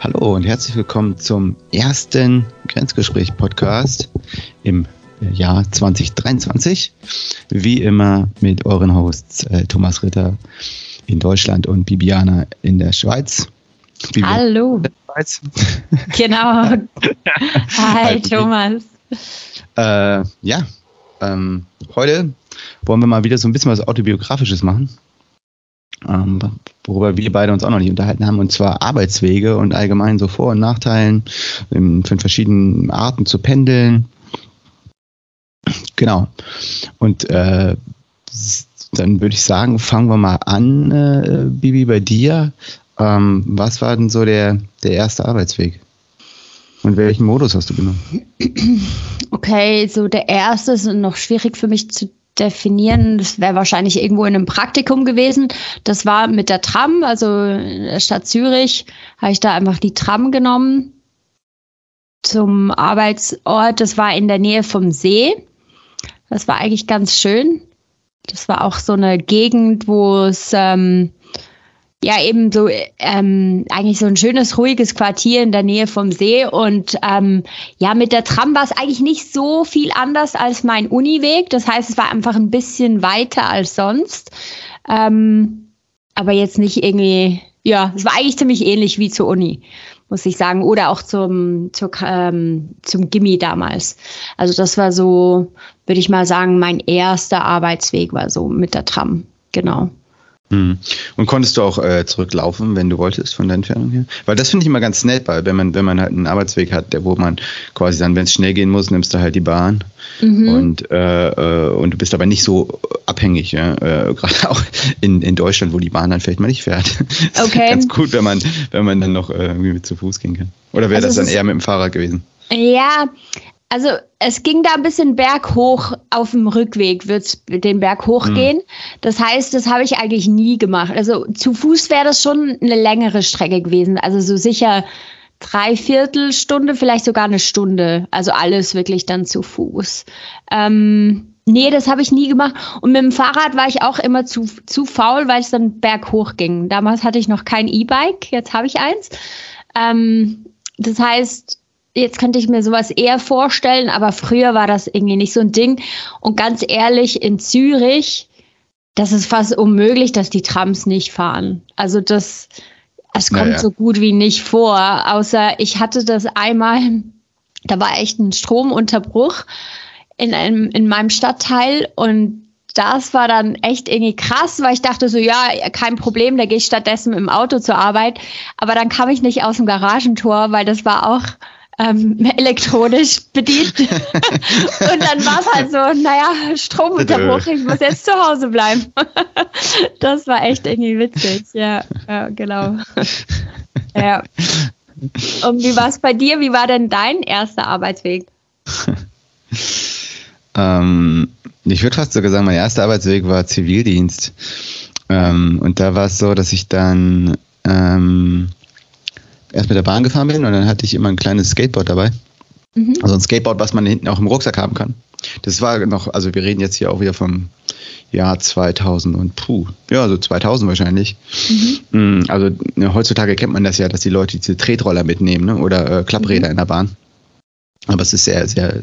Hallo und herzlich willkommen zum ersten Grenzgespräch-Podcast im Jahr 2023. Wie immer mit euren Hosts äh, Thomas Ritter in Deutschland und Bibiana in der Schweiz. Bibiana Hallo. In der Schweiz. Genau. Hi Thomas. Äh, ja, ähm, heute wollen wir mal wieder so ein bisschen was Autobiografisches machen ähm, worüber wir beide uns auch noch nicht unterhalten haben, und zwar Arbeitswege und allgemein so Vor- und Nachteilen in, von verschiedenen Arten zu pendeln. Genau. Und äh, dann würde ich sagen, fangen wir mal an, äh, Bibi, bei dir. Ähm, was war denn so der, der erste Arbeitsweg? Und welchen Modus hast du genommen? Okay, so der erste ist noch schwierig für mich zu definieren. Das wäre wahrscheinlich irgendwo in einem Praktikum gewesen. Das war mit der Tram, also in der Stadt Zürich, habe ich da einfach die Tram genommen zum Arbeitsort. Das war in der Nähe vom See. Das war eigentlich ganz schön. Das war auch so eine Gegend, wo es ähm, ja eben so ähm, eigentlich so ein schönes, ruhiges Quartier in der Nähe vom See. Und ähm, ja, mit der Tram war es eigentlich nicht so viel anders als mein Uniweg. Das heißt, es war einfach ein bisschen weiter als sonst. Ähm, aber jetzt nicht irgendwie, ja, es war eigentlich ziemlich ähnlich wie zur Uni, muss ich sagen. Oder auch zum, zur, ähm, zum Gimmi damals. Also das war so, würde ich mal sagen, mein erster Arbeitsweg war so mit der Tram. Genau. Mhm. Und konntest du auch äh, zurücklaufen, wenn du wolltest, von der Entfernung her? Weil das finde ich immer ganz nett, weil wenn man, wenn man halt einen Arbeitsweg hat, der, wo man quasi dann, wenn es schnell gehen muss, nimmst du halt die Bahn mhm. und, äh, äh, und du bist aber nicht so abhängig, ja? äh, gerade auch in, in Deutschland, wo die Bahn dann vielleicht mal nicht fährt. Das okay. ist ganz gut, wenn man, wenn man dann noch äh, irgendwie mit zu Fuß gehen kann. Oder wäre also das dann eher mit dem Fahrrad gewesen? Ja, also es ging da ein bisschen berghoch auf dem Rückweg, wird es den Berg hochgehen. Mhm. Das heißt, das habe ich eigentlich nie gemacht. Also zu Fuß wäre das schon eine längere Strecke gewesen. Also so sicher dreiviertel Stunde, vielleicht sogar eine Stunde. Also alles wirklich dann zu Fuß. Ähm, nee, das habe ich nie gemacht. Und mit dem Fahrrad war ich auch immer zu, zu faul, weil es dann berghoch ging. Damals hatte ich noch kein E-Bike, jetzt habe ich eins. Ähm, das heißt, Jetzt könnte ich mir sowas eher vorstellen, aber früher war das irgendwie nicht so ein Ding. Und ganz ehrlich, in Zürich, das ist fast unmöglich, dass die Trams nicht fahren. Also das, es kommt naja. so gut wie nicht vor. Außer ich hatte das einmal, da war echt ein Stromunterbruch in, einem, in meinem Stadtteil und das war dann echt irgendwie krass, weil ich dachte so, ja, kein Problem, da gehe ich stattdessen im Auto zur Arbeit. Aber dann kam ich nicht aus dem Garagentor, weil das war auch ähm, elektronisch bedient. und dann war es halt so, naja, Stromunterbruch, ich muss jetzt zu Hause bleiben. das war echt irgendwie witzig, ja, ja genau. ja. Und wie war es bei dir? Wie war denn dein erster Arbeitsweg? ähm, ich würde fast sogar sagen, mein erster Arbeitsweg war Zivildienst. Ähm, und da war es so, dass ich dann ähm, erst mit der Bahn gefahren bin und dann hatte ich immer ein kleines Skateboard dabei. Mhm. Also ein Skateboard, was man hinten auch im Rucksack haben kann. Das war noch, also wir reden jetzt hier auch wieder vom Jahr 2000 und puh, ja, so 2000 wahrscheinlich. Mhm. Mm, also ne, heutzutage kennt man das ja, dass die Leute diese Tretroller mitnehmen ne? oder äh, Klappräder mhm. in der Bahn. Aber es ist sehr, sehr, äh,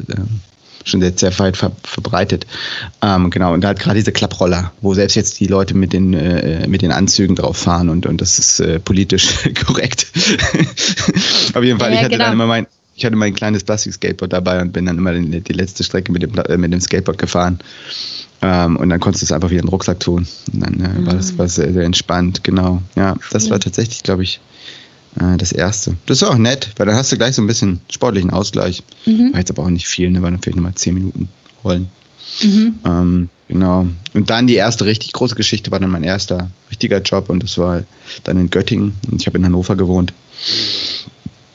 schon sehr, sehr weit ver verbreitet. Ähm, genau, und da hat gerade diese Klapproller, wo selbst jetzt die Leute mit den, äh, mit den Anzügen drauf fahren und, und das ist äh, politisch korrekt. Auf jeden Fall, ja, ich hatte genau. dann immer mein, ich hatte mein kleines Plastik-Skateboard dabei und bin dann immer die, die letzte Strecke mit dem, äh, mit dem Skateboard gefahren. Ähm, und dann konntest du es einfach wieder in den Rucksack tun. Und dann äh, mhm. war das war sehr, sehr entspannt, genau. Ja, das war tatsächlich, glaube ich, das erste. Das ist auch nett, weil dann hast du gleich so ein bisschen sportlichen Ausgleich. Mhm. War jetzt aber auch nicht viel, ne? War dann vielleicht nochmal zehn Minuten rollen. Mhm. Ähm, genau. Und dann die erste richtig große Geschichte war dann mein erster richtiger Job und das war dann in Göttingen. Und ich habe in Hannover gewohnt.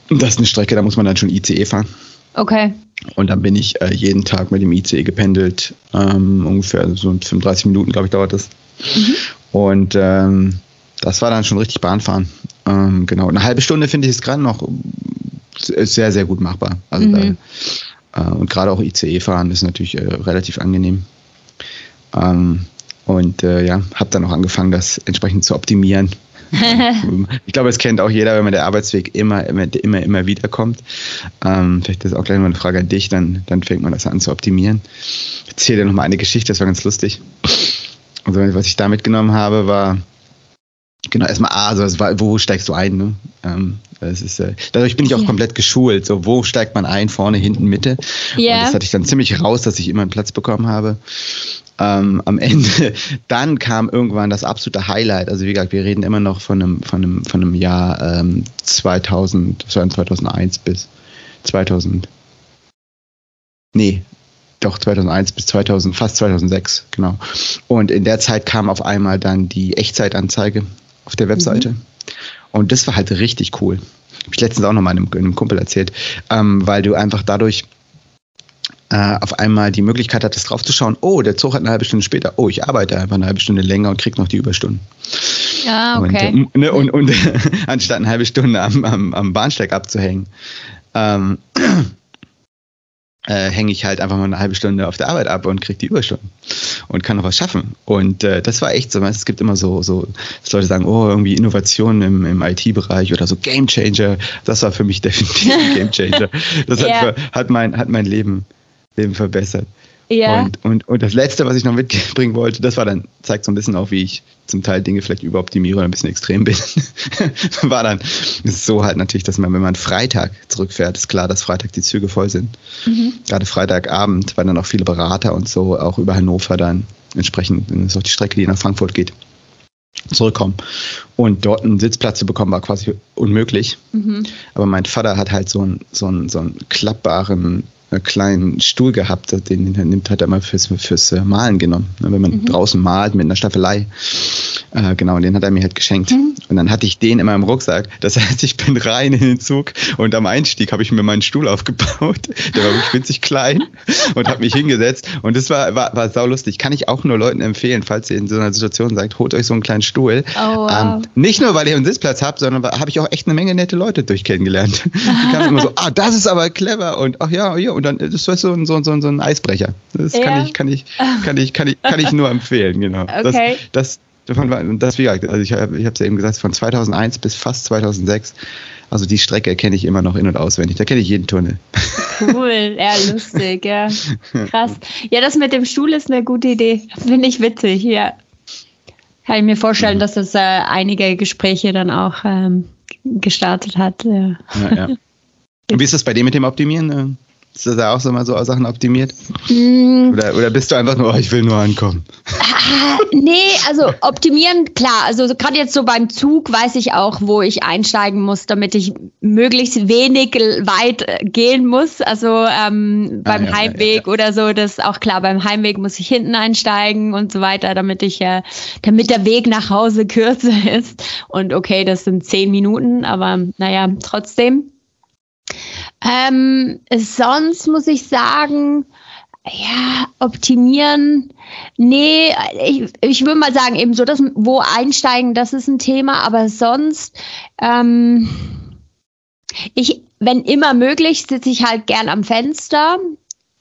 Und das ist eine Strecke, da muss man dann schon ICE fahren. Okay. Und dann bin ich äh, jeden Tag mit dem ICE gependelt. Ähm, ungefähr so 35 Minuten, glaube ich, dauert das. Mhm. Und ähm, das war dann schon richtig Bahnfahren. Ähm, genau, eine halbe Stunde finde ich es gerade noch sehr, sehr gut machbar. Also mhm. da, äh, und gerade auch ICE fahren ist natürlich äh, relativ angenehm. Ähm, und äh, ja, habe dann auch angefangen, das entsprechend zu optimieren. ich glaube, es kennt auch jeder, wenn man der Arbeitsweg immer, immer, immer, immer wieder kommt. Ähm, vielleicht ist auch gleich mal eine Frage an dich, dann, dann fängt man das an zu optimieren. Ich erzähle dir nochmal eine Geschichte, das war ganz lustig. Also, was ich da mitgenommen habe, war, Genau, erstmal A, also war, wo steigst du ein? Ne? Ähm, das ist, äh, dadurch bin ich auch ja. komplett geschult. So, wo steigt man ein? Vorne, hinten, Mitte. Ja. Und das hatte ich dann ziemlich raus, dass ich immer einen Platz bekommen habe. Ähm, am Ende, dann kam irgendwann das absolute Highlight. Also wie gesagt, wir reden immer noch von einem, von einem, von einem Jahr ähm, 2000, 2001 bis 2000. Nee, doch 2001 bis 2000, fast 2006, genau. Und in der Zeit kam auf einmal dann die Echtzeitanzeige auf der Webseite. Mhm. Und das war halt richtig cool. Habe ich letztens auch noch mal einem, einem Kumpel erzählt, ähm, weil du einfach dadurch äh, auf einmal die Möglichkeit hattest, draufzuschauen, oh, der Zug hat eine halbe Stunde später, oh, ich arbeite einfach eine halbe Stunde länger und krieg noch die Überstunden. Ja, okay. Und, ne, und, und anstatt eine halbe Stunde am, am, am Bahnsteig abzuhängen. Ähm, äh, hänge ich halt einfach mal eine halbe Stunde auf der Arbeit ab und kriege die Überstunden und kann noch was schaffen. Und äh, das war echt so. Es gibt immer so, so dass Leute sagen, oh, irgendwie Innovation im, im IT-Bereich oder so Game Changer. Das war für mich definitiv ein Game Changer. Das ja. hat, hat, mein, hat mein Leben, Leben verbessert. Ja. Und, und, und das Letzte, was ich noch mitbringen wollte, das war dann, zeigt so ein bisschen auch, wie ich zum Teil Dinge vielleicht überoptimiere oder ein bisschen extrem bin. war dann, ist so halt natürlich, dass man, wenn man Freitag zurückfährt, ist klar, dass Freitag die Züge voll sind. Mhm. Gerade Freitagabend, weil dann auch viele Berater und so auch über Hannover dann entsprechend, das ist auch die Strecke, die nach Frankfurt geht, zurückkommen. Und dort einen Sitzplatz zu bekommen, war quasi unmöglich. Mhm. Aber mein Vater hat halt so einen, so einen, so einen klappbaren kleinen Stuhl gehabt, den, den nimmt hat er mal fürs, fürs äh, Malen genommen. Ne, wenn man mhm. draußen malt mit einer Staffelei. Äh, genau, den hat er mir halt geschenkt. Mhm. Und dann hatte ich den in meinem Rucksack. Das heißt, ich bin rein in den Zug und am Einstieg habe ich mir meinen Stuhl aufgebaut. Der war wirklich winzig klein und habe mich hingesetzt. Und das war, war, war saulustig. Kann ich auch nur Leuten empfehlen, falls ihr in so einer Situation sagt, holt euch so einen kleinen Stuhl. Oh, wow. ähm, nicht nur, weil ihr einen Sitzplatz habt, sondern habe ich auch echt eine Menge nette Leute durch kennengelernt. Die kamen immer so, ah, das ist aber clever und ach ja, ja, und dann das ist so ein, so, so, so ein Eisbrecher. Das ja. kann, ich, kann, ich, kann, ich, kann, ich, kann ich nur empfehlen, genau. Okay. Das, das, davon, das wie gesagt, also ich habe ich es ja eben gesagt, von 2001 bis fast 2006. Also die Strecke kenne ich immer noch in- und auswendig. Da kenne ich jeden Tunnel. Cool, ja, lustig, ja. Krass. Ja, das mit dem Stuhl ist eine gute Idee. Finde ich witzig, ja. Kann ich mir vorstellen, dass das äh, einige Gespräche dann auch ähm, gestartet hat. Ja. Ja, ja. Und wie ist das bei dir mit dem Optimieren? Ist das auch so mal so Sachen optimiert? Mm. Oder, oder bist du einfach nur, oh, ich will nur ankommen? Ah, nee, also optimieren, klar. Also gerade jetzt so beim Zug weiß ich auch, wo ich einsteigen muss, damit ich möglichst wenig weit äh, gehen muss. Also ähm, beim ah, ja, Heimweg ja, ja. oder so, das ist auch klar. Beim Heimweg muss ich hinten einsteigen und so weiter, damit ich, äh, damit der Weg nach Hause kürzer ist. Und okay, das sind zehn Minuten, aber naja, trotzdem. Ähm, sonst muss ich sagen, ja, optimieren. Nee, ich, ich würde mal sagen, eben so, dass wo einsteigen, das ist ein Thema, aber sonst, ähm, ich, wenn immer möglich, sitze ich halt gern am Fenster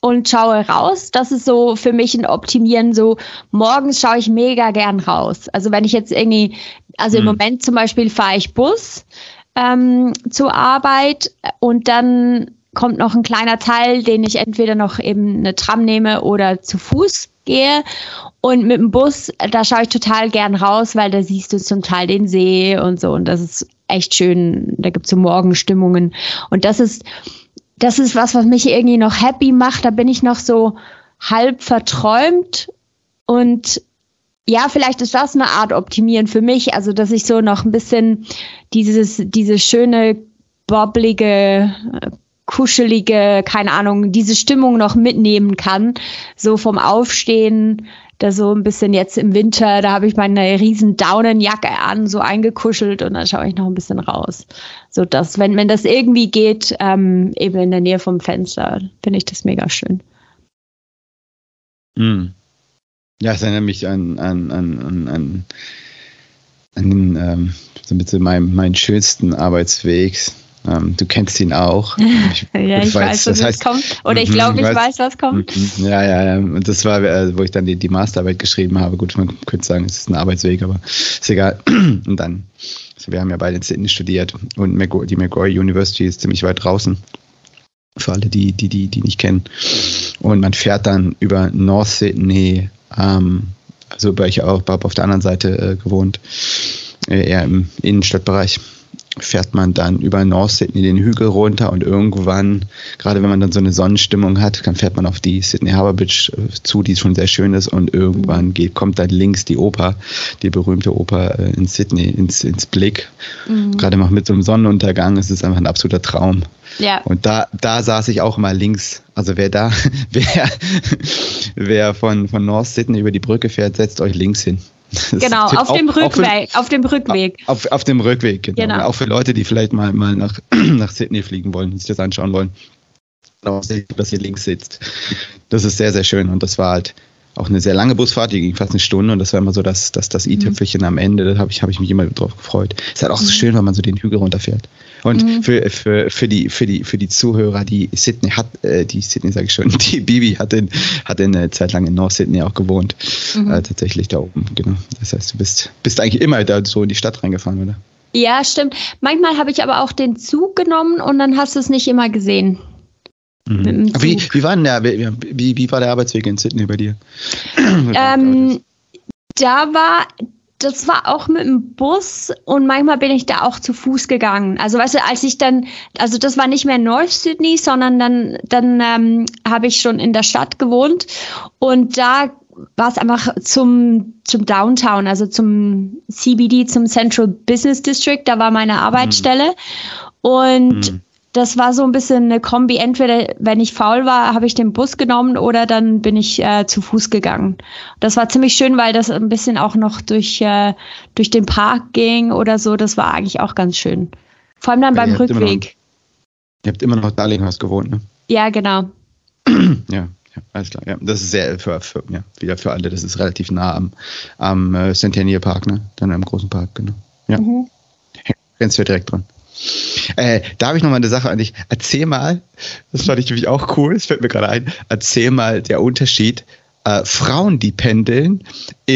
und schaue raus. Das ist so für mich ein Optimieren. So morgens schaue ich mega gern raus. Also wenn ich jetzt irgendwie, also im hm. Moment zum Beispiel fahre ich Bus ähm, zur Arbeit und dann kommt noch ein kleiner Teil, den ich entweder noch eben eine Tram nehme oder zu Fuß gehe. Und mit dem Bus, da schaue ich total gern raus, weil da siehst du zum Teil den See und so. Und das ist echt schön. Da gibt es so Morgenstimmungen. Und das ist, das ist was, was mich irgendwie noch happy macht. Da bin ich noch so halb verträumt und ja, vielleicht ist das eine Art Optimieren für mich, also dass ich so noch ein bisschen dieses, diese schöne, bobblige, kuschelige, keine Ahnung, diese Stimmung noch mitnehmen kann. So vom Aufstehen, da so ein bisschen jetzt im Winter, da habe ich meine riesen Daunenjacke an, so eingekuschelt und dann schaue ich noch ein bisschen raus. So dass, wenn, wenn das irgendwie geht, ähm, eben in der Nähe vom Fenster, finde ich das mega schön. Mm. Ja, es erinnert mich an, an, an, an, an, an ähm, so mit so meinem, meinen schönsten Arbeitsweg. Ähm, du kennst ihn auch. Ich, ja, ich weiß, weiß was heißt, kommt. Oder ich mhm, glaube, ich weiß, weiß, was kommt. Mhm, ja, ja, ja. Und das war, äh, wo ich dann die, die Masterarbeit geschrieben habe. Gut, man könnte sagen, es ist ein Arbeitsweg, aber ist egal. Und dann, also wir haben ja beide in Sydney studiert und die Macquarie University ist ziemlich weit draußen. Für alle, die, die, die, die nicht kennen. Und man fährt dann über North Sydney, ähm, also bei ich auch auf der anderen Seite äh, gewohnt, äh, eher im Innenstadtbereich fährt man dann über North Sydney den Hügel runter und irgendwann, gerade wenn man dann so eine Sonnenstimmung hat, dann fährt man auf die Sydney Harbour Bridge äh, zu, die schon sehr schön ist und irgendwann geht, kommt dann links die Oper, die berühmte Oper äh, in Sydney ins, ins Blick. Mhm. Gerade mal mit so einem Sonnenuntergang ist es einfach ein absoluter Traum. Ja. Und da, da saß ich auch mal links. Also wer da, wer, wer von, von North Sydney über die Brücke fährt, setzt euch links hin. Genau, auf dem Rückweg. Auf dem Rückweg. Auf, auf dem Rückweg, genau. genau. Auch für Leute, die vielleicht mal, mal nach, nach Sydney fliegen wollen, sich das anschauen wollen. Dass ihr links sitzt. Das ist sehr, sehr schön. Und das war halt auch eine sehr lange Busfahrt, die ging fast eine Stunde und das war immer so das, das, das i-Tüpfelchen mhm. am Ende. Da habe ich, hab ich mich immer drauf gefreut. Ist halt auch so mhm. schön, wenn man so den Hügel runterfährt. Und mhm. für, für, für, die, für, die, für die Zuhörer, die Sydney hat, äh, die Sydney sage ich schon, die Bibi hat in, hat in eine Zeit lang in North Sydney auch gewohnt. Mhm. Äh, tatsächlich da oben, genau. Das heißt, du bist, bist eigentlich immer da so in die Stadt reingefahren, oder? Ja, stimmt. Manchmal habe ich aber auch den Zug genommen und dann hast du es nicht immer gesehen. Mhm. Wie, wie, war der, wie, wie war der Arbeitsweg in Sydney bei dir? ähm, da war das war auch mit dem Bus und manchmal bin ich da auch zu Fuß gegangen. Also weißt du, als ich dann, also das war nicht mehr North Sydney, sondern dann, dann ähm, habe ich schon in der Stadt gewohnt und da war es einfach zum, zum Downtown, also zum CBD, zum Central Business District, da war meine Arbeitsstelle. Mhm. Und mhm das war so ein bisschen eine Kombi. Entweder, wenn ich faul war, habe ich den Bus genommen oder dann bin ich äh, zu Fuß gegangen. Das war ziemlich schön, weil das ein bisschen auch noch durch, äh, durch den Park ging oder so. Das war eigentlich auch ganz schön. Vor allem dann ja, beim Rückweg. Noch, ihr habt immer noch Darlinghaus gewohnt, ne? Ja, genau. ja. Ja, alles klar. Ja, das ist sehr für, für, ja, wieder für alle. Das ist relativ nah am, am äh, Centennial Park, ne? Dann im großen Park, genau. Ja. Mhm. Grenzt direkt dran. Äh, da habe ich noch mal eine Sache an dich. Erzähl mal, das fand ich nämlich auch cool, das fällt mir gerade ein, erzähl mal der Unterschied äh, Frauen, die pendeln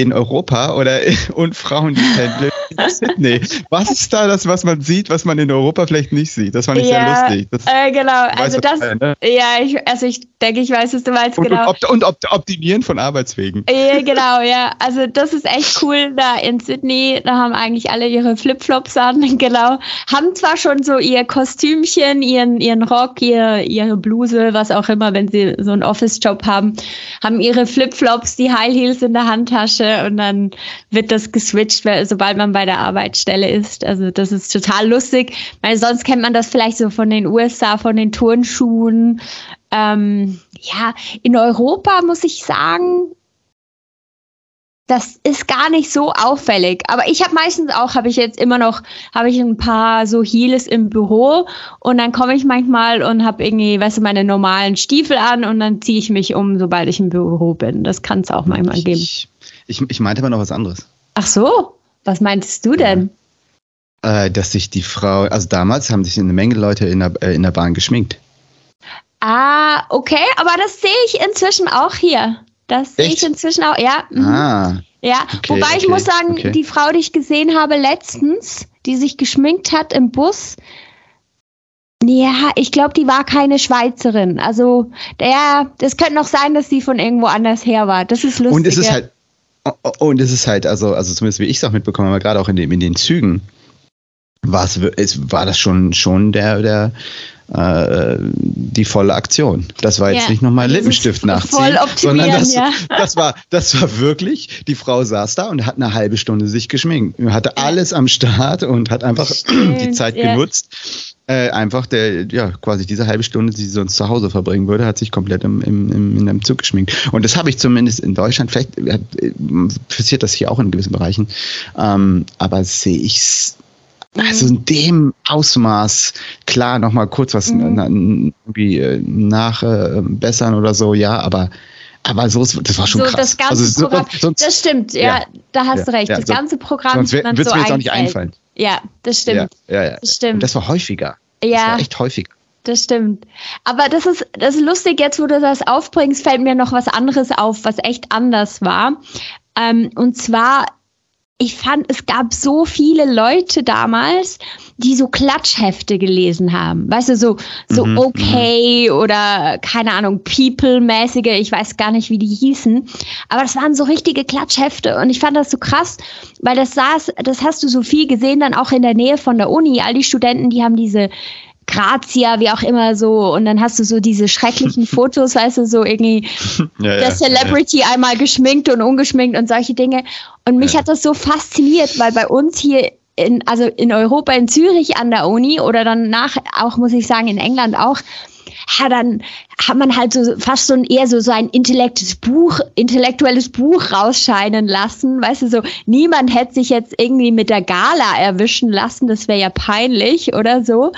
in Europa oder und Frauen, die pendeln in Sydney. Was ist da das, was man sieht, was man in Europa vielleicht nicht sieht? Das fand ich ja, sehr lustig. Das, äh, genau, also das, ein, ne? ja, ich, also ich denke, ich weiß, was du meinst, und, genau. Und, und, und Optimieren von Arbeitswegen. Ja, genau, ja. Also das ist echt cool da in Sydney. Da haben eigentlich alle ihre Flipflops an, genau. Haben zwar schon so ihr Kostümchen, ihren, ihren Rock, ihr, ihre Bluse, was auch immer, wenn sie so einen Office-Job haben, haben ihre Flipflops, die High Heels in der Handtasche und dann wird das geswitcht, sobald man bei der Arbeitsstelle ist. Also das ist total lustig, weil sonst kennt man das vielleicht so von den USA, von den Turnschuhen. Ähm, ja, in Europa muss ich sagen, das ist gar nicht so auffällig. Aber ich habe meistens auch, habe ich jetzt immer noch, habe ich ein paar so Heels im Büro und dann komme ich manchmal und habe irgendwie, weißt du, meine normalen Stiefel an und dann ziehe ich mich um, sobald ich im Büro bin. Das kann es auch manchmal geben. Ich, ich, ich meinte aber noch was anderes. Ach so, was meintest du denn? Äh, dass sich die Frau, also damals haben sich eine Menge Leute in der, äh, in der Bahn geschminkt. Ah, okay, aber das sehe ich inzwischen auch hier. Das sehe ich inzwischen auch, ja. Mhm. Ah. Ja, okay, wobei ich okay, muss sagen, okay. die Frau, die ich gesehen habe letztens, die sich geschminkt hat im Bus, ja, ich glaube, die war keine Schweizerin. Also, der, das könnte noch sein, dass sie von irgendwo anders her war. Das ist lustig. Und es ist halt, und es ist halt, also, also zumindest wie ich es auch mitbekommen habe, gerade auch in, dem, in den Zügen, war, es, war das schon, schon der, der, äh, die volle Aktion. Das war jetzt ja, nicht nochmal Lippenstift nachziehen, sondern das, ja. das, war, das war wirklich, die Frau saß da und hat eine halbe Stunde sich geschminkt. Hatte alles am Start und hat einfach Stimmt, die Zeit ja. genutzt. Äh, einfach der, ja, quasi diese halbe Stunde, die sie sonst zu Hause verbringen würde, hat sich komplett im, im, im, in einem Zug geschminkt. Und das habe ich zumindest in Deutschland, vielleicht äh, passiert das hier auch in gewissen Bereichen, ähm, aber sehe ich es also in dem Ausmaß, klar, nochmal kurz was mhm. irgendwie äh, nachbessern äh, oder so, ja, aber aber so ist, das war schon so, krass. Das ganze also, Programm, sonst, das stimmt, ja, ja, da hast ja, du recht. Ja, das ganze Programm sonst wird es so mir jetzt auch nicht einfallen. Ja, das stimmt. Ja, ja, ja. Das stimmt. Und das war häufiger. Ja. Das war echt häufig. Das stimmt. Aber das ist, das ist lustig, jetzt wo du das aufbringst, fällt mir noch was anderes auf, was echt anders war. Ähm, und zwar ich fand, es gab so viele Leute damals, die so Klatschhefte gelesen haben. Weißt du, so, so mhm, okay mhm. oder keine Ahnung, People-mäßige, ich weiß gar nicht, wie die hießen. Aber das waren so richtige Klatschhefte und ich fand das so krass, weil das saß, das hast du so viel gesehen, dann auch in der Nähe von der Uni. All die Studenten, die haben diese Grazia, wie auch immer so. Und dann hast du so diese schrecklichen Fotos, weißt du, so irgendwie ja, der Celebrity ja. einmal geschminkt und ungeschminkt und solche Dinge. Und mich ja. hat das so fasziniert, weil bei uns hier in, also in Europa, in Zürich an der Uni oder dann nach, auch muss ich sagen, in England auch, ja, dann hat man halt so fast so ein eher so, so ein intellektuelles Buch, intellektuelles Buch rausscheinen lassen. Weißt du, so niemand hätte sich jetzt irgendwie mit der Gala erwischen lassen, das wäre ja peinlich oder so.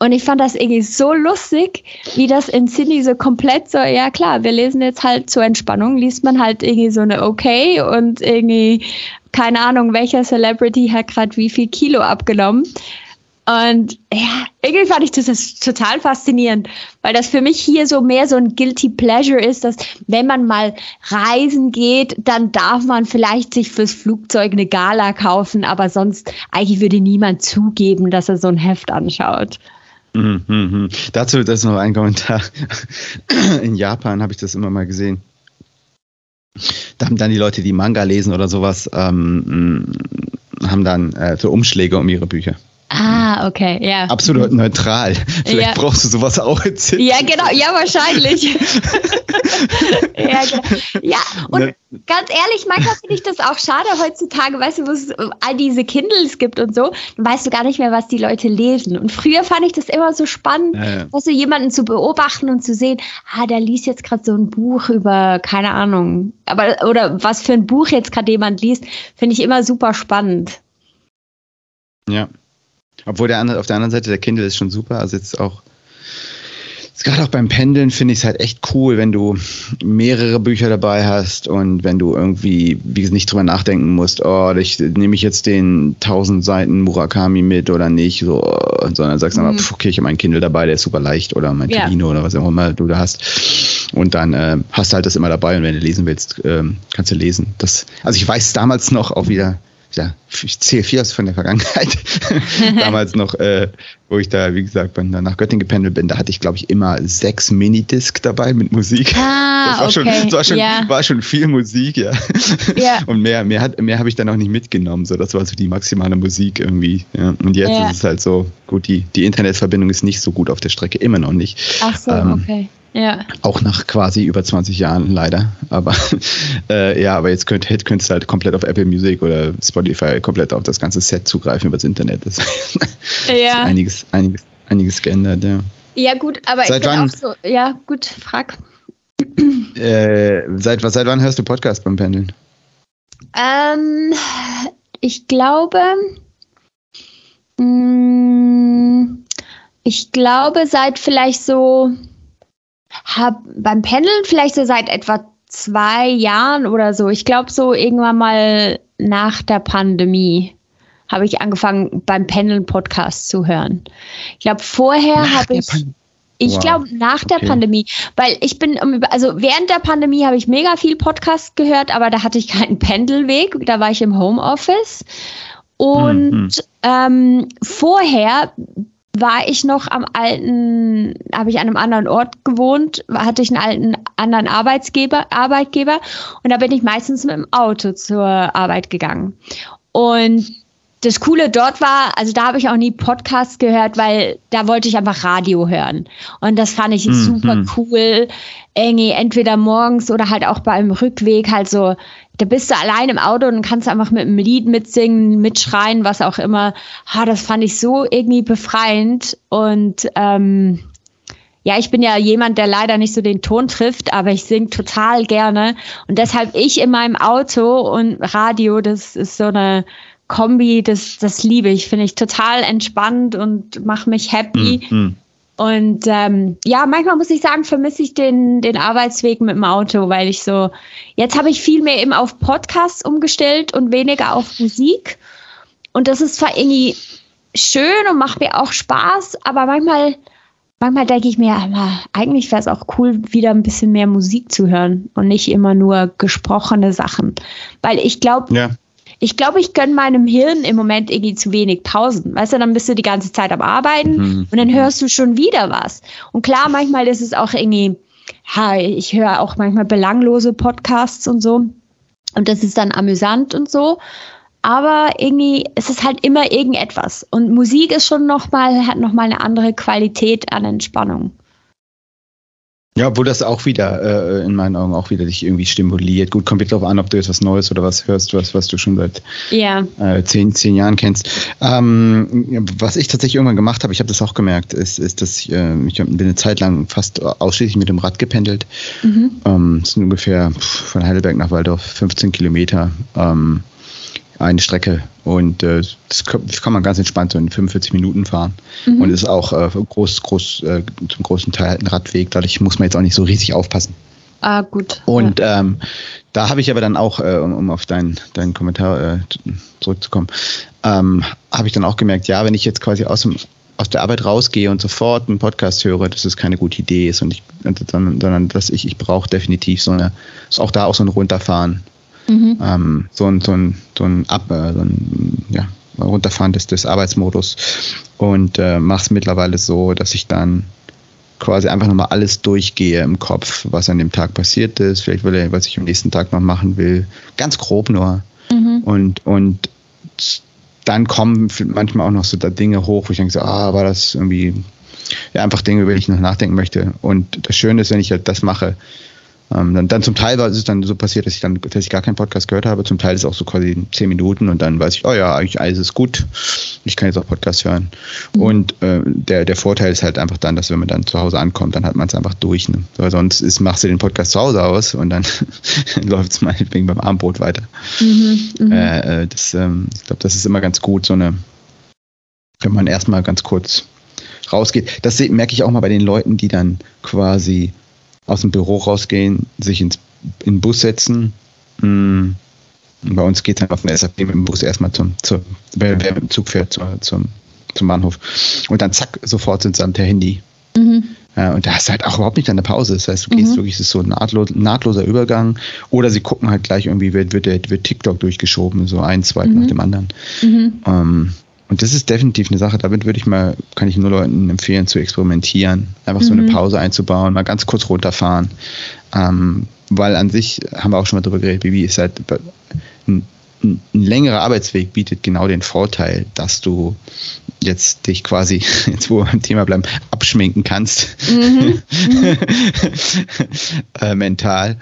Und ich fand das irgendwie so lustig, wie das in Sydney so komplett so, ja klar, wir lesen jetzt halt zur Entspannung, liest man halt irgendwie so eine Okay und irgendwie, keine Ahnung, welcher Celebrity hat gerade wie viel Kilo abgenommen. Und ja, irgendwie fand ich das total faszinierend, weil das für mich hier so mehr so ein Guilty Pleasure ist, dass wenn man mal reisen geht, dann darf man vielleicht sich fürs Flugzeug eine Gala kaufen, aber sonst eigentlich würde niemand zugeben, dass er so ein Heft anschaut. Mhm, mhm. Dazu das ist noch ein Kommentar. In Japan habe ich das immer mal gesehen. Da haben dann die Leute, die Manga lesen oder sowas, ähm, haben dann äh, so Umschläge um ihre Bücher. Ah, okay, ja. Absolut neutral. Vielleicht ja. brauchst du sowas auch in Ja, genau, ja, wahrscheinlich. ja, genau. ja, und ne. ganz ehrlich, manchmal finde ich das auch schade heutzutage, weißt du, wo es all diese Kindles gibt und so, dann weißt du gar nicht mehr, was die Leute lesen. Und früher fand ich das immer so spannend, ja, ja. weißt du, jemanden zu beobachten und zu sehen, ah, der liest jetzt gerade so ein Buch über, keine Ahnung, aber, oder was für ein Buch jetzt gerade jemand liest, finde ich immer super spannend. Ja. Obwohl der andere, auf der anderen Seite der Kindle ist schon super. Also jetzt auch, jetzt gerade auch beim Pendeln finde ich es halt echt cool, wenn du mehrere Bücher dabei hast und wenn du irgendwie, wie gesagt, nicht drüber nachdenken musst, oh, ich, nehme ich jetzt den 1000 Seiten Murakami mit oder nicht, so, sondern sagst mhm. einfach, pf, okay, ich habe meinen Kindle dabei, der ist super leicht oder mein ja. oder was auch immer du da hast. Und dann äh, hast du halt das immer dabei und wenn du lesen willst, äh, kannst du lesen. Das, also ich weiß damals noch auch wieder, ja, ich zähle viel aus von der Vergangenheit. Damals noch, äh, wo ich da, wie gesagt, bin, nach Göttingen gependelt bin, da hatte ich, glaube ich, immer sechs Minidisc dabei mit Musik. Ah, das war, okay. schon, das war, schon, ja. war schon viel Musik, ja. ja. Und mehr, mehr, hat, mehr habe ich dann auch nicht mitgenommen. So, das war so die maximale Musik irgendwie. Ja. Und jetzt ja. ist es halt so, gut, die, die Internetverbindung ist nicht so gut auf der Strecke, immer noch nicht. Ach so, ähm, okay. Ja. Auch nach quasi über 20 Jahren leider. Aber äh, ja, aber jetzt könnt, könntest du halt komplett auf Apple Music oder Spotify komplett auf das ganze Set zugreifen über das Internet. Das ja. einiges, einiges, einiges geändert, ja. Ja, gut, aber seit ich bin wann, auch so. Ja, gut, frag. Äh, seit, seit wann hörst du Podcast beim Pendeln? Ähm, ich glaube, mh, mm, ich glaube, seit vielleicht so hab beim Pendeln vielleicht so seit etwa zwei Jahren oder so. Ich glaube so irgendwann mal nach der Pandemie habe ich angefangen beim Pendeln Podcast zu hören. Ich glaube vorher habe ich ich wow. glaube nach der okay. Pandemie, weil ich bin also während der Pandemie habe ich mega viel Podcast gehört, aber da hatte ich keinen Pendelweg, da war ich im Homeoffice und mhm. ähm, vorher war ich noch am alten, habe ich an einem anderen Ort gewohnt, hatte ich einen alten anderen Arbeitsgeber, Arbeitgeber und da bin ich meistens mit dem Auto zur Arbeit gegangen. Und das Coole dort war, also da habe ich auch nie Podcasts gehört, weil da wollte ich einfach Radio hören. Und das fand ich mhm. super cool. Irgendwie entweder morgens oder halt auch beim Rückweg halt so da bist du allein im Auto und kannst einfach mit einem Lied mitsingen, mitschreien, was auch immer. Ha, das fand ich so irgendwie befreiend. Und ähm, ja, ich bin ja jemand, der leider nicht so den Ton trifft, aber ich singe total gerne. Und deshalb ich in meinem Auto und Radio, das ist so eine Kombi, das, das liebe ich. Finde ich total entspannt und mache mich happy. Mhm. Und ähm, ja, manchmal muss ich sagen, vermisse ich den, den Arbeitsweg mit dem Auto, weil ich so, jetzt habe ich viel mehr eben auf Podcasts umgestellt und weniger auf Musik. Und das ist zwar irgendwie schön und macht mir auch Spaß, aber manchmal, manchmal denke ich mir, eigentlich wäre es auch cool, wieder ein bisschen mehr Musik zu hören und nicht immer nur gesprochene Sachen. Weil ich glaube, ja. Ich glaube, ich gönne meinem Hirn im Moment irgendwie zu wenig Pausen. Weißt du, dann bist du die ganze Zeit am Arbeiten mhm. und dann hörst du schon wieder was. Und klar, manchmal ist es auch irgendwie, ja, ich höre auch manchmal belanglose Podcasts und so. Und das ist dann amüsant und so aber irgendwie ist es halt immer irgendetwas. Und Musik ist schon nochmal, hat nochmal eine andere Qualität an Entspannung. Ja, obwohl das auch wieder, äh, in meinen Augen auch wieder dich irgendwie stimuliert. Gut, kommt jetzt darauf an, ob du jetzt was Neues oder was hörst, was, was du schon seit ja. äh, zehn, zehn Jahren kennst. Ähm, was ich tatsächlich irgendwann gemacht habe, ich habe das auch gemerkt, ist, ist dass ich, äh, ich bin eine Zeit lang fast ausschließlich mit dem Rad gependelt. Mhm. Ähm, das sind ungefähr von Heidelberg nach Waldorf 15 Kilometer. Ähm, eine Strecke und äh, das, kann man ganz entspannt so in 45 Minuten fahren mhm. und ist auch äh, groß, groß, äh, zum großen Teil halt ein Radweg, dadurch muss man jetzt auch nicht so riesig aufpassen. Ah, gut. Und ja. ähm, da habe ich aber dann auch, äh, um, um auf deinen deinen Kommentar äh, zurückzukommen, ähm, habe ich dann auch gemerkt, ja, wenn ich jetzt quasi aus dem aus der Arbeit rausgehe und sofort einen Podcast höre, dass es keine gute Idee ist und ich, sondern dass ich, ich brauche definitiv so eine, auch da auch so ein Runterfahren Mhm. Ähm, so ein, so ein, so ein, Ab, äh, so ein ja, Runterfahren des, des Arbeitsmodus und äh, mache es mittlerweile so, dass ich dann quasi einfach nochmal alles durchgehe im Kopf, was an dem Tag passiert ist, vielleicht will, was ich am nächsten Tag noch machen will, ganz grob nur. Mhm. Und, und dann kommen manchmal auch noch so da Dinge hoch, wo ich denke, so, ah, war das irgendwie, ja, einfach Dinge, über die ich noch nachdenken möchte. Und das Schöne ist, wenn ich halt das mache, ähm, dann, dann zum Teil war es dann so passiert, dass ich dann dass ich gar keinen Podcast gehört habe. Zum Teil ist es auch so quasi zehn Minuten und dann weiß ich, oh ja, eigentlich alles ist gut. Ich kann jetzt auch Podcast hören. Mhm. Und äh, der, der Vorteil ist halt einfach dann, dass wenn man dann zu Hause ankommt, dann hat man es einfach durch. Ne? Weil sonst ist, machst du den Podcast zu Hause aus und dann läuft es meinetwegen beim Abendbrot weiter. Mhm, mhm. äh, das, ähm, ich glaube, das ist immer ganz gut, so eine, wenn man erstmal ganz kurz rausgeht. Das merke ich auch mal bei den Leuten, die dann quasi aus dem Büro rausgehen, sich ins, in den Bus setzen. Mm, bei uns geht es dann auf den SAP mit dem Bus erstmal zum, zum wer, wer mit dem Zug fährt, zur, zum, zum Bahnhof. Und dann zack, sofort sind sie am Handy. Mhm. Ja, und da hast du halt auch überhaupt nicht deine Pause. Das heißt, du gehst mhm. wirklich, es ist so ein nahtlos, nahtloser Übergang. Oder sie gucken halt gleich irgendwie, wird, wird, wird TikTok durchgeschoben, so ein, zwei mhm. nach dem anderen. Mhm. Ähm, und das ist definitiv eine Sache, damit würde ich mal, kann ich nur Leuten empfehlen, zu experimentieren. Einfach so eine mhm. Pause einzubauen, mal ganz kurz runterfahren. Ähm, weil an sich haben wir auch schon mal drüber geredet, Bibi ist halt ein, ein, längerer Arbeitsweg bietet genau den Vorteil, dass du jetzt dich quasi, jetzt wo wir beim Thema bleiben, abschminken kannst. Mhm. äh, mental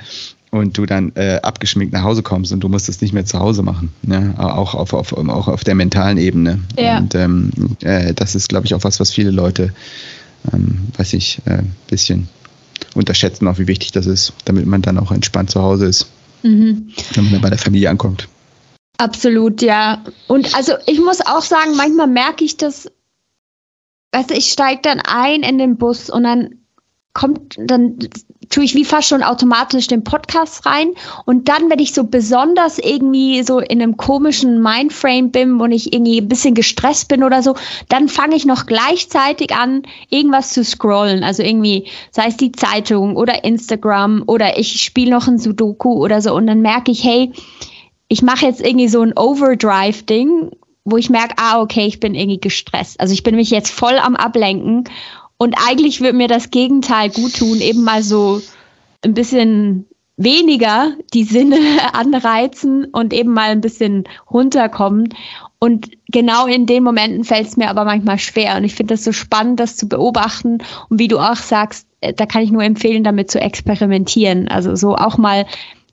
und du dann äh, abgeschminkt nach Hause kommst und du musst es nicht mehr zu Hause machen, ne? auch, auf, auf, auch auf der mentalen Ebene. Ja. Und ähm, äh, das ist, glaube ich, auch was, was viele Leute, ähm, weiß ich, ein äh, bisschen unterschätzen, auch wie wichtig das ist, damit man dann auch entspannt zu Hause ist, mhm. wenn man dann bei der Familie ankommt. Absolut, ja. Und also ich muss auch sagen, manchmal merke ich das, weißt du, ich steige dann ein in den Bus und dann kommt, dann tue ich wie fast schon automatisch den Podcast rein. Und dann, wenn ich so besonders irgendwie so in einem komischen Mindframe bin und ich irgendwie ein bisschen gestresst bin oder so, dann fange ich noch gleichzeitig an, irgendwas zu scrollen. Also irgendwie, sei es die Zeitung oder Instagram oder ich spiele noch ein Sudoku oder so. Und dann merke ich, hey, ich mache jetzt irgendwie so ein Overdrive-Ding, wo ich merke, ah, okay, ich bin irgendwie gestresst. Also ich bin mich jetzt voll am Ablenken und eigentlich würde mir das Gegenteil gut tun, eben mal so ein bisschen weniger die Sinne anreizen und eben mal ein bisschen runterkommen. Und genau in den Momenten fällt es mir aber manchmal schwer. Und ich finde das so spannend, das zu beobachten. Und wie du auch sagst, äh, da kann ich nur empfehlen, damit zu experimentieren. Also so auch mal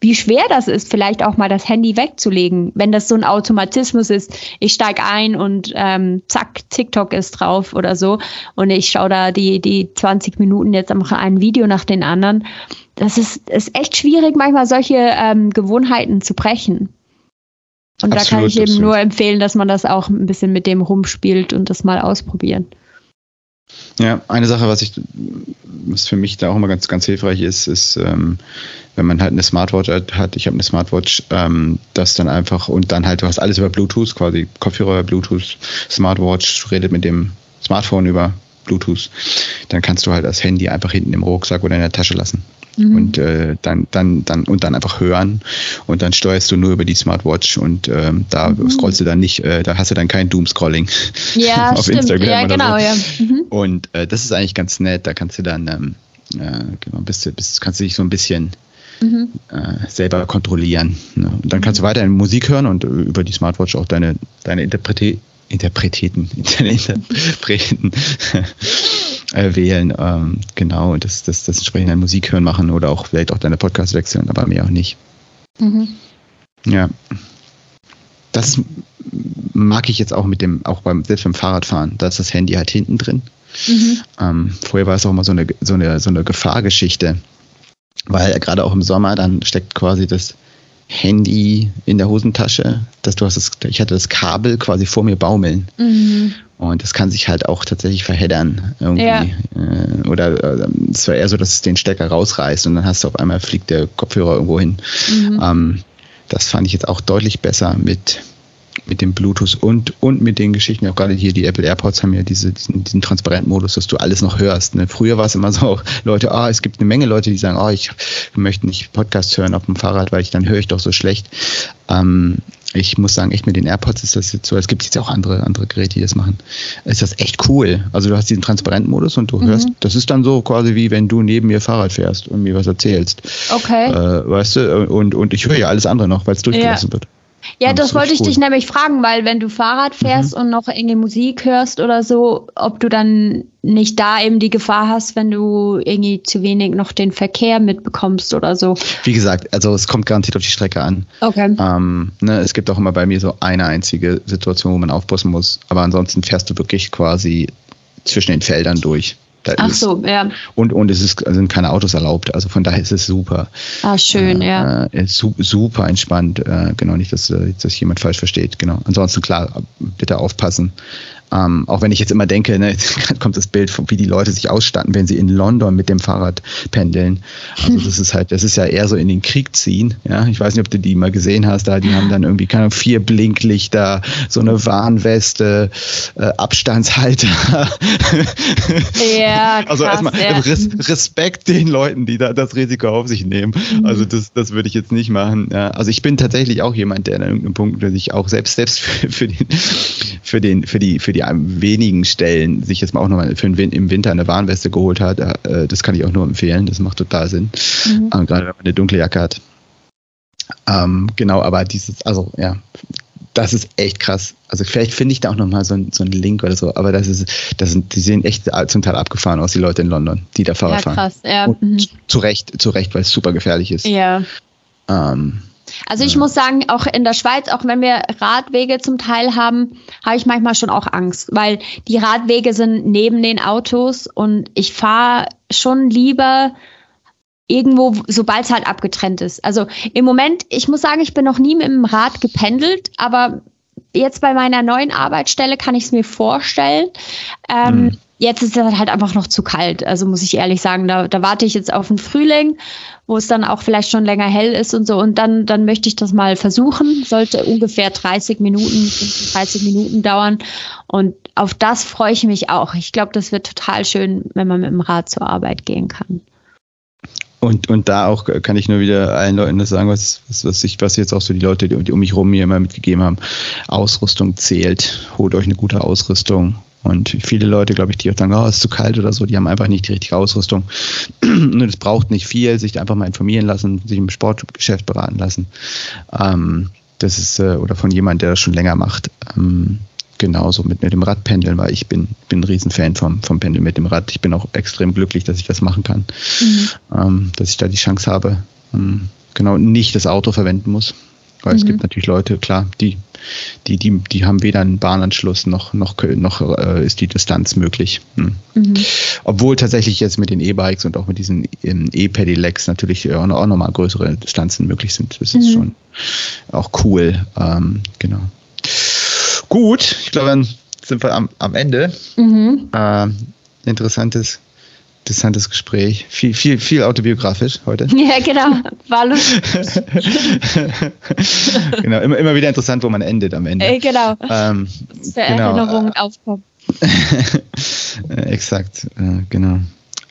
wie schwer das ist, vielleicht auch mal das Handy wegzulegen, wenn das so ein Automatismus ist. Ich steige ein und ähm, zack, TikTok ist drauf oder so und ich schaue da die, die 20 Minuten jetzt einfach ein Video nach den anderen. Das ist, ist echt schwierig, manchmal solche ähm, Gewohnheiten zu brechen. Und absolut, da kann ich eben absolut. nur empfehlen, dass man das auch ein bisschen mit dem rumspielt und das mal ausprobieren. Ja, eine Sache, was ich, was für mich da auch immer ganz, ganz hilfreich ist, ist, ähm, wenn man halt eine Smartwatch hat, ich habe eine Smartwatch, ähm, das dann einfach und dann halt, du hast alles über Bluetooth, quasi Kopfhörer, Bluetooth, Smartwatch, redet mit dem Smartphone über Bluetooth, dann kannst du halt das Handy einfach hinten im Rucksack oder in der Tasche lassen. Mhm. Und äh, dann, dann, dann und dann einfach hören und dann steuerst du nur über die Smartwatch und ähm, da mhm. scrollst du dann nicht, äh, da hast du dann kein Doomscrolling ja, auf stimmt. Instagram. Ja, genau, so. ja. Mhm. Und äh, das ist eigentlich ganz nett, da kannst du dann ähm, äh, genau, bist, bist, kannst du dich so ein bisschen mhm. äh, selber kontrollieren. Ne? Und dann kannst du weiterhin Musik hören und über die Smartwatch auch deine, deine Interprete Interpreten, Interpreten äh, wählen. Ähm, genau, und das, das, das entsprechend Musik hören machen oder auch vielleicht auch deine Podcasts wechseln, aber mehr auch nicht. Mhm. Ja. Das mag ich jetzt auch mit dem, auch beim, selbst beim Fahrradfahren. Da ist das Handy halt hinten drin. Mhm. Ähm, vorher war es auch immer so eine, so eine, so eine Gefahrgeschichte. Weil gerade auch im Sommer, dann steckt quasi das Handy in der Hosentasche. Dass du hast das, ich hatte das Kabel quasi vor mir baumeln. Mhm. Und das kann sich halt auch tatsächlich verheddern irgendwie. Ja. Äh, oder äh, es war eher so, dass es den Stecker rausreißt und dann hast du auf einmal fliegt der Kopfhörer irgendwo hin. Mhm. Ähm, das fand ich jetzt auch deutlich besser mit mit dem Bluetooth und, und mit den Geschichten, auch gerade hier die Apple AirPods haben ja diese, diesen, diesen Transparent-Modus, dass du alles noch hörst. Ne? Früher war es immer so, Leute, ah, es gibt eine Menge Leute, die sagen, oh, ich möchte nicht Podcasts hören auf dem Fahrrad, weil ich dann höre ich doch so schlecht. Ähm, ich muss sagen, echt mit den AirPods ist das jetzt so, es gibt jetzt auch andere, andere Geräte, die das machen. Ist das echt cool. Also du hast diesen Transparent-Modus und du mhm. hörst, das ist dann so quasi wie wenn du neben mir Fahrrad fährst und mir was erzählst. Okay. Äh, weißt du, und, und ich höre ja alles andere noch, weil es durchgelassen ja. wird. Ja, das, das wollte ich cool. dich nämlich fragen, weil wenn du Fahrrad fährst mhm. und noch irgendwie Musik hörst oder so, ob du dann nicht da eben die Gefahr hast, wenn du irgendwie zu wenig noch den Verkehr mitbekommst oder so. Wie gesagt, also es kommt garantiert auf die Strecke an. Okay. Ähm, ne, es gibt auch immer bei mir so eine einzige Situation, wo man aufpassen muss, aber ansonsten fährst du wirklich quasi zwischen den Feldern durch. Da Ach so, ja. Und, und es ist, sind keine Autos erlaubt. Also von daher ist es super. Ah, schön, äh, ja. Äh, super entspannt. Äh, genau, nicht, dass, äh, dass jemand falsch versteht. Genau. Ansonsten, klar, bitte aufpassen. Ähm, auch wenn ich jetzt immer denke, ne, jetzt kommt das Bild, wie die Leute sich ausstatten, wenn sie in London mit dem Fahrrad pendeln. Also das ist halt, das ist ja eher so in den Krieg ziehen. Ja, ich weiß nicht, ob du die mal gesehen hast. Da, die haben dann irgendwie keine vier Blinklichter, so eine Warnweste, äh, Abstandshalter. Ja, krass, also erstmal ja. Respekt den Leuten, die da das Risiko auf sich nehmen. Mhm. Also das, das würde ich jetzt nicht machen. Ja, also ich bin tatsächlich auch jemand, der an irgendeinem Punkt sich auch selbst selbst für, für den für den für die für die wenigen Stellen sich jetzt mal auch nochmal für den, im Winter eine Warnweste geholt hat, äh, das kann ich auch nur empfehlen. Das macht total Sinn. Mhm. Ähm, gerade wenn man eine dunkle Jacke hat. Ähm, genau, aber dieses, also ja, das ist echt krass. Also vielleicht finde ich da auch nochmal so, so einen Link oder so, aber das ist, das sind, die sehen echt zum Teil abgefahren aus, die Leute in London, die da Fahrrad ja, krass, fahren. Ja, krass, mhm. Zu Recht, zu Recht, weil es super gefährlich ist. Ja. Ähm, also ich muss sagen, auch in der Schweiz, auch wenn wir Radwege zum Teil haben, habe ich manchmal schon auch Angst, weil die Radwege sind neben den Autos und ich fahre schon lieber irgendwo, sobald es halt abgetrennt ist. Also im Moment, ich muss sagen, ich bin noch nie mit dem Rad gependelt, aber jetzt bei meiner neuen Arbeitsstelle kann ich es mir vorstellen. Ähm, mhm. Jetzt ist es halt einfach noch zu kalt. Also muss ich ehrlich sagen, da, da warte ich jetzt auf den Frühling, wo es dann auch vielleicht schon länger hell ist und so. Und dann, dann möchte ich das mal versuchen. Sollte ungefähr 30 Minuten, 35 Minuten dauern. Und auf das freue ich mich auch. Ich glaube, das wird total schön, wenn man mit dem Rad zur Arbeit gehen kann. Und, und da auch kann ich nur wieder allen Leuten das sagen, was, was, was, ich, was jetzt auch so die Leute, die, um mich herum mir immer mitgegeben haben. Ausrüstung zählt. Holt euch eine gute Ausrüstung. Und viele Leute, glaube ich, die auch sagen, oh, es ist zu kalt oder so, die haben einfach nicht die richtige Ausrüstung. Und es braucht nicht viel, sich einfach mal informieren lassen, sich im Sportgeschäft beraten lassen. Ähm, das ist, äh, oder von jemandem, der das schon länger macht. Ähm, genauso mit, mit dem Radpendeln, weil ich bin, bin ein Riesenfan vom, vom Pendeln mit dem Rad. Ich bin auch extrem glücklich, dass ich das machen kann. Mhm. Ähm, dass ich da die Chance habe, ähm, genau, nicht das Auto verwenden muss. Weil mhm. es gibt natürlich Leute, klar, die, die, die, die haben weder einen Bahnanschluss noch, noch, noch äh, ist die Distanz möglich. Hm. Mhm. Obwohl tatsächlich jetzt mit den E-Bikes und auch mit diesen ähm, E-Pedelecs natürlich auch, noch, auch nochmal größere Distanzen möglich sind. Das ist mhm. schon auch cool. Ähm, genau. Gut, ich glaube, dann sind wir am, am Ende. Mhm. Ähm, interessantes, interessantes Gespräch. Viel, viel, viel autobiografisch heute. Ja, genau. War lustig. genau, immer, immer wieder interessant, wo man endet am Ende. Äh, genau. Ähm, Für genau. Erinnerungen aufkommen. Äh, Exakt, äh, genau.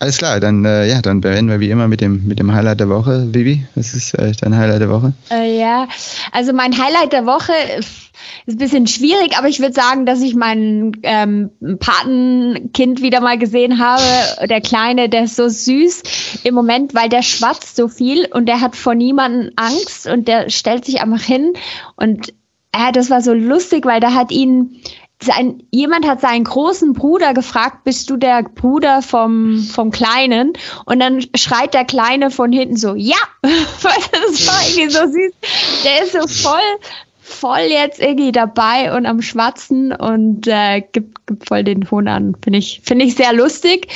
Alles klar, dann äh, ja, dann beenden wir wie immer mit dem mit dem Highlight der Woche. Bibi, was ist äh, dein Highlight der Woche? Äh, ja, also mein Highlight der Woche ist ein bisschen schwierig, aber ich würde sagen, dass ich mein ähm, Patenkind wieder mal gesehen habe. Der Kleine, der ist so süß im Moment, weil der schwatzt so viel und der hat vor niemanden Angst und der stellt sich einfach hin und äh, das war so lustig, weil da hat ihn sein, jemand hat seinen großen Bruder gefragt, bist du der Bruder vom, vom Kleinen? Und dann schreit der Kleine von hinten so, ja! das war irgendwie so süß. Der ist so voll, voll jetzt irgendwie dabei und am Schwatzen und äh, gibt, gibt voll den Ton an. Finde ich, finde ich sehr lustig.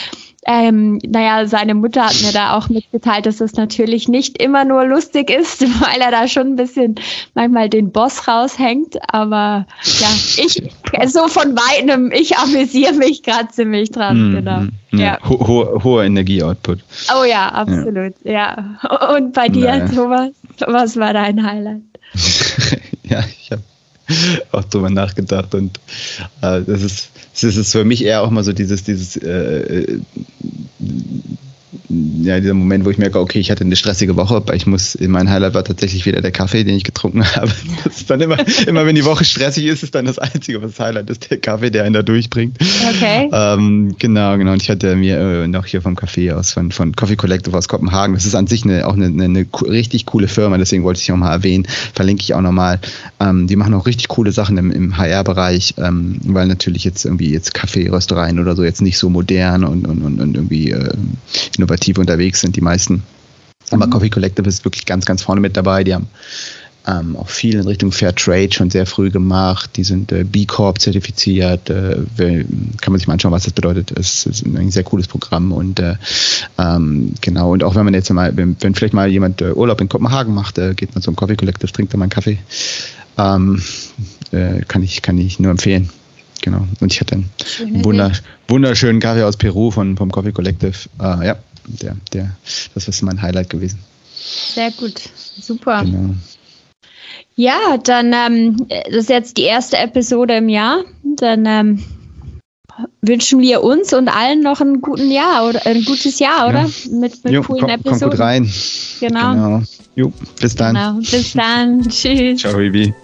Ähm, naja, seine Mutter hat mir da auch mitgeteilt, dass das natürlich nicht immer nur lustig ist, weil er da schon ein bisschen manchmal den Boss raushängt. Aber ja, ich so von weitem, ich amüsiere mich gerade ziemlich dran, Mhm, genau. Ja. Ja. Ho ho hoher Energieoutput. Oh ja, absolut. Ja. Und bei dir, Naja. Thomas, was war dein Highlight? ja, ich habe auch drüber nachgedacht und äh, das ist das ist für mich eher auch mal so dieses dieses äh, äh, ja, dieser Moment, wo ich merke, okay, ich hatte eine stressige Woche, aber ich muss, mein Highlight war tatsächlich wieder der Kaffee, den ich getrunken habe. Das ist dann immer, immer wenn die Woche stressig ist, ist dann das Einzige, was Highlight ist, der Kaffee, der einen da durchbringt. Okay. Ähm, genau, genau. Und ich hatte mir äh, noch hier vom Café aus, von, von Coffee Collective aus Kopenhagen. Das ist an sich eine, auch eine, eine, eine richtig coole Firma, deswegen wollte ich sie auch mal erwähnen. Verlinke ich auch nochmal. Ähm, die machen auch richtig coole Sachen im, im HR-Bereich, ähm, weil natürlich jetzt irgendwie jetzt Kaffeeröstereien oder so jetzt nicht so modern und, und, und, und irgendwie äh, innovativ unterwegs sind, die meisten. Aber Coffee Collective ist wirklich ganz, ganz vorne mit dabei. Die haben ähm, auch viel in Richtung Fair Trade schon sehr früh gemacht. Die sind äh, B Corp zertifiziert. Äh, kann man sich mal anschauen, was das bedeutet. Es ist ein sehr cooles Programm und äh, ähm, genau. Und auch wenn man jetzt mal, wenn, wenn vielleicht mal jemand äh, Urlaub in Kopenhagen macht, äh, geht man zum Coffee Collective, trinkt da mal einen Kaffee. Ähm, äh, kann ich kann ich nur empfehlen. Genau. Und ich hatte einen Schöne wunder, wunderschönen Kaffee aus Peru von vom Coffee Collective. Äh, ja, der, der, das ist mein Highlight gewesen. Sehr gut. Super. Genau. Ja, dann ähm, das ist jetzt die erste Episode im Jahr. Dann ähm, wünschen wir uns und allen noch ein guten Jahr oder ein gutes Jahr, oder? Mit, mit Jo, coolen komm, komm Episoden. gut rein. Genau. Genau. Jo, bis dann. genau. Bis dann. Tschüss. Ciao, Bibi.